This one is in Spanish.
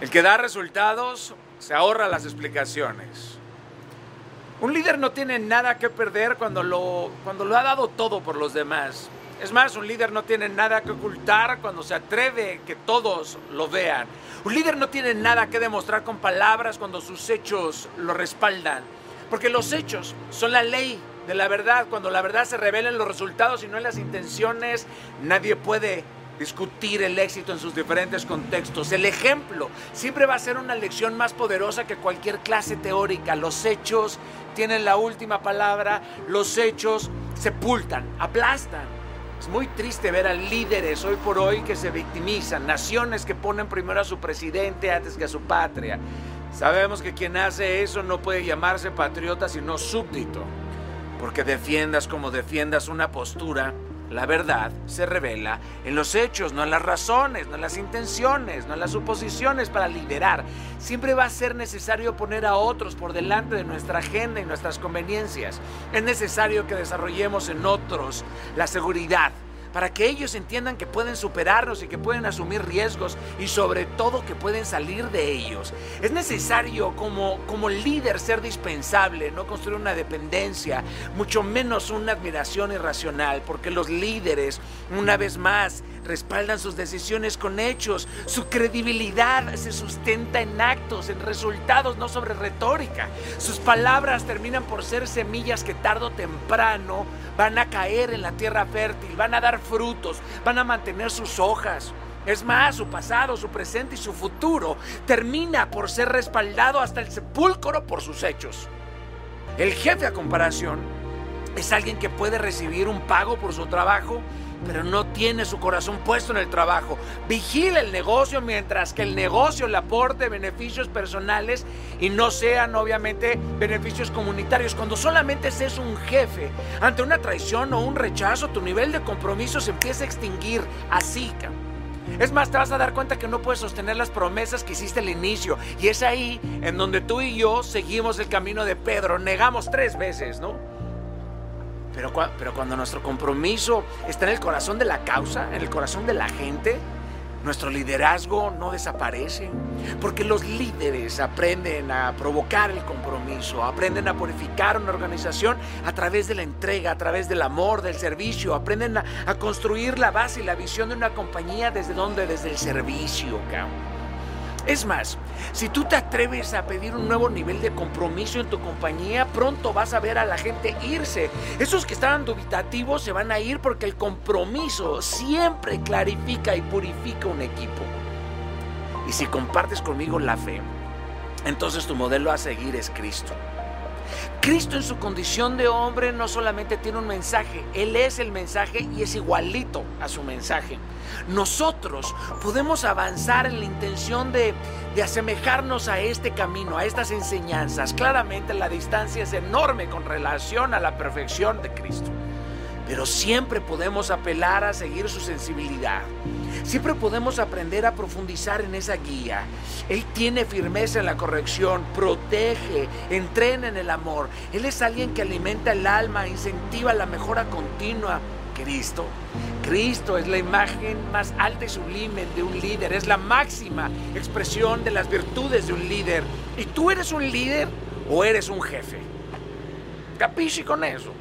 El que da resultados se ahorra las explicaciones. Un líder no tiene nada que perder cuando lo, cuando lo ha dado todo por los demás. Es más, un líder no tiene nada que ocultar cuando se atreve que todos lo vean. Un líder no tiene nada que demostrar con palabras cuando sus hechos lo respaldan. Porque los hechos son la ley de la verdad. Cuando la verdad se revela en los resultados y no en las intenciones, nadie puede discutir el éxito en sus diferentes contextos. El ejemplo siempre va a ser una lección más poderosa que cualquier clase teórica. Los hechos tienen la última palabra, los hechos sepultan, aplastan. Es muy triste ver a líderes hoy por hoy que se victimizan, naciones que ponen primero a su presidente antes que a su patria. Sabemos que quien hace eso no puede llamarse patriota sino súbdito, porque defiendas como defiendas una postura, la verdad se revela en los hechos, no en las razones, no en las intenciones, no en las suposiciones para liderar. Siempre va a ser necesario poner a otros por delante de nuestra agenda y nuestras conveniencias. Es necesario que desarrollemos en otros la seguridad para que ellos entiendan que pueden superarnos y que pueden asumir riesgos y sobre todo que pueden salir de ellos. Es necesario como, como líder ser dispensable, no construir una dependencia, mucho menos una admiración irracional, porque los líderes, una vez más, respaldan sus decisiones con hechos. Su credibilidad se sustenta en actos, en resultados, no sobre retórica. Sus palabras terminan por ser semillas que tarde o temprano van a caer en la tierra fértil, van a dar frutos, van a mantener sus hojas. Es más, su pasado, su presente y su futuro termina por ser respaldado hasta el sepulcro por sus hechos. El jefe a comparación es alguien que puede recibir un pago por su trabajo pero no tiene su corazón puesto en el trabajo. Vigila el negocio mientras que el negocio le aporte beneficios personales y no sean obviamente beneficios comunitarios. Cuando solamente seas un jefe, ante una traición o un rechazo, tu nivel de compromiso se empieza a extinguir así. Es más, te vas a dar cuenta que no puedes sostener las promesas que hiciste al inicio. Y es ahí en donde tú y yo seguimos el camino de Pedro. Negamos tres veces, ¿no? Pero, pero cuando nuestro compromiso está en el corazón de la causa, en el corazón de la gente, nuestro liderazgo no desaparece. Porque los líderes aprenden a provocar el compromiso, aprenden a purificar una organización a través de la entrega, a través del amor, del servicio, aprenden a, construir la base y la visión de una compañía desde donde, desde el servicio. Es más, si tú te atreves a pedir un nuevo nivel de compromiso en tu compañía, pronto vas a ver a la gente irse. Esos que estaban dubitativos se van a ir porque el compromiso siempre clarifica y purifica un equipo. Y si compartes conmigo la fe, entonces tu modelo a seguir es Cristo. Cristo en su condición de hombre no solamente tiene un mensaje, Él es el mensaje y es igualito a su mensaje. Nosotros podemos avanzar en la intención de, asemejarnos a este camino, a estas enseñanzas. Claramente la distancia es enorme con relación a la perfección de Cristo pero siempre podemos apelar a seguir su sensibilidad. Siempre podemos aprender a profundizar en esa guía. Él tiene firmeza en la corrección, protege, entrena en el amor. Él es alguien que alimenta el alma, incentiva la mejora continua. Cristo. Cristo es la imagen más alta y sublime de un líder, es la máxima expresión de las virtudes de un líder. ¿Y tú eres un líder o eres un jefe? Capisci con eso?